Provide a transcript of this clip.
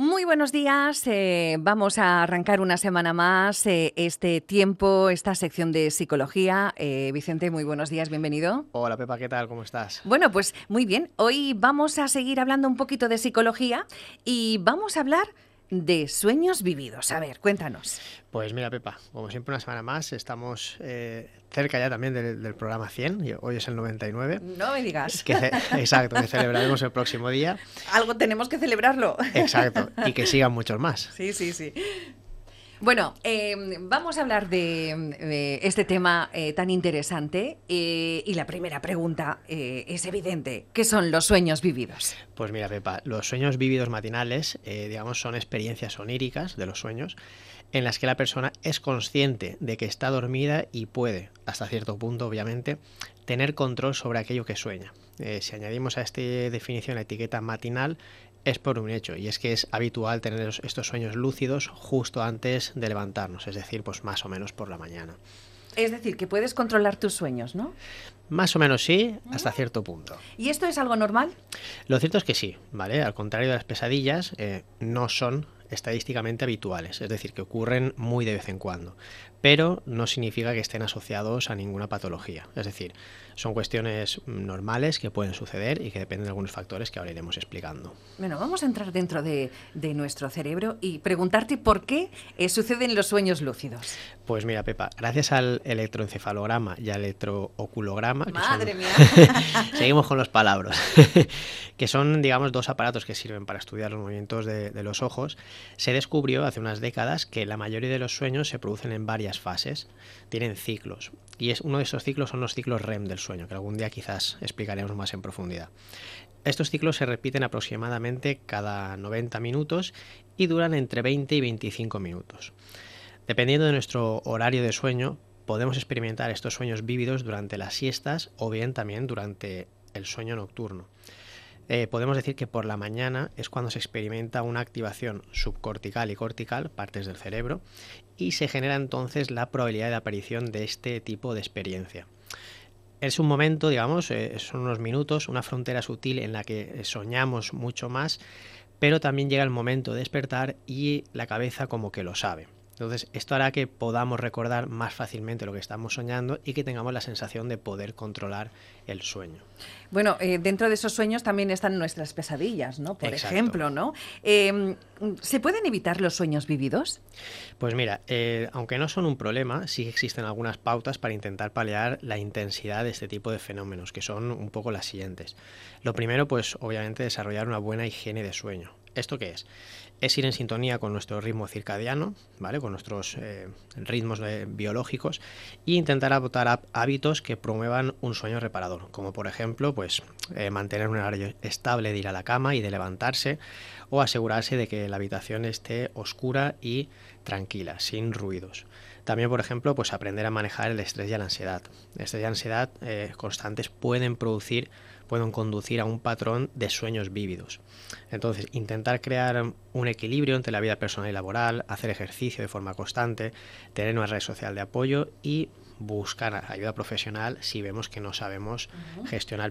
Muy buenos días. Eh, vamos a arrancar una semana más eh, este tiempo, esta sección de psicología. Eh, Vicente, muy buenos días, bienvenido. Hola Pepa, ¿qué tal? ¿Cómo estás? Bueno, pues muy bien. Hoy vamos a seguir hablando un poquito de psicología y vamos a hablar de sueños vividos. A ver, cuéntanos. Pues mira, Pepa, como siempre una semana más, estamos eh, cerca ya también del, programa 100, hoy es el 99. No me digas. exacto, que celebraremos el próximo día. Algo tenemos que celebrarlo. Exacto, y que sigan muchos más. Sí, sí, sí. Bueno, em, vamos a hablar de, este tema eh, tan interesante eh, y la primera pregunta eh, es evidente. ¿Qué son los sueños vividos? Pues mira, Pepa, los sueños vividos matinales, digamos, son experiencias oníricas de los sueños en las que la persona es consciente de que está dormida y puede, hasta cierto punto, obviamente, tener control sobre aquello que sueña. si añadimos a esta definición la etiqueta matinal, es por un hecho, y es que es habitual tener estos sueños lúcidos justo antes de levantarnos, es decir, pues más o menos por la mañana. Es decir, que puedes controlar tus sueños, ¿no? Más o menos sí, hasta cierto punto. ¿Y esto es algo normal? Lo cierto es que sí, ¿vale? Al contrario de las pesadillas, eh, no son estadísticamente habituales, es decir, que ocurren muy de vez en cuando, pero no significa que estén asociados a ninguna patología, es decir, son cuestiones normales que pueden suceder y que dependen de algunos factores que ahora iremos explicando. Bueno, vamos a entrar dentro de, nuestro cerebro y preguntarte por qué eh, suceden los sueños lúcidos. Pues mira, Pepa, gracias al electroencefalograma y al electrooculograma... Madre mía. Seguimos con los palabras. que son, digamos, dos aparatos que sirven para estudiar los movimientos de, de los ojos, se descubrió hace unas décadas que la mayoría de los sueños se producen en varias fases, tienen ciclos. Y es, uno de esos ciclos son los ciclos REM del sueño, que algún día quizás explicaremos más en profundidad. Estos ciclos se repiten aproximadamente cada 90 minutos y duran entre 20 y 25 minutos. Dependiendo de nuestro horario de sueño, podemos experimentar estos sueños vívidos durante las siestas o bien también durante el sueño nocturno. Eh, podemos decir que por la mañana es cuando se experimenta una activación subcortical y cortical, partes del cerebro, y se genera entonces la probabilidad de aparición de este tipo de experiencia. Es un momento, digamos, eh, son unos minutos, una frontera sutil en la que soñamos mucho más, pero también llega el momento de despertar y la cabeza como que lo sabe. Entonces, esto hará que podamos recordar más fácilmente lo que estamos soñando y que tengamos la sensación de poder controlar el sueño. Bueno, eh, dentro de esos sueños también están nuestras pesadillas, ¿no? Por ejemplo, ¿no? Em, ¿Se pueden evitar los sueños vividos? Pues mira, eh, aunque no son un problema, sí existen algunas pautas para intentar paliar la intensidad de este tipo de fenómenos, que son un poco las siguientes. Lo primero, pues obviamente desarrollar una buena higiene de sueño. ¿Esto qué es? es ir en sintonía con nuestro ritmo circadiano, ¿vale? con nuestros eh, ritmos eh, biológicos e intentar adoptar hábitos que promuevan un sueño reparador, como por ejemplo pues, eh, mantener un horario estable de ir a la cama y de levantarse o asegurarse de que la habitación esté oscura y tranquila, sin ruidos. También, por ejemplo, pues aprender a manejar el estrés y la ansiedad. Estrés y ansiedad constantes pueden producir pueden conducir a un patrón de sueños vívidos. Entonces, intentar crear un equilibrio entre la vida personal y laboral, hacer ejercicio de forma constante, tener una red social de apoyo y buscar ayuda profesional si vemos que no sabemos gestionar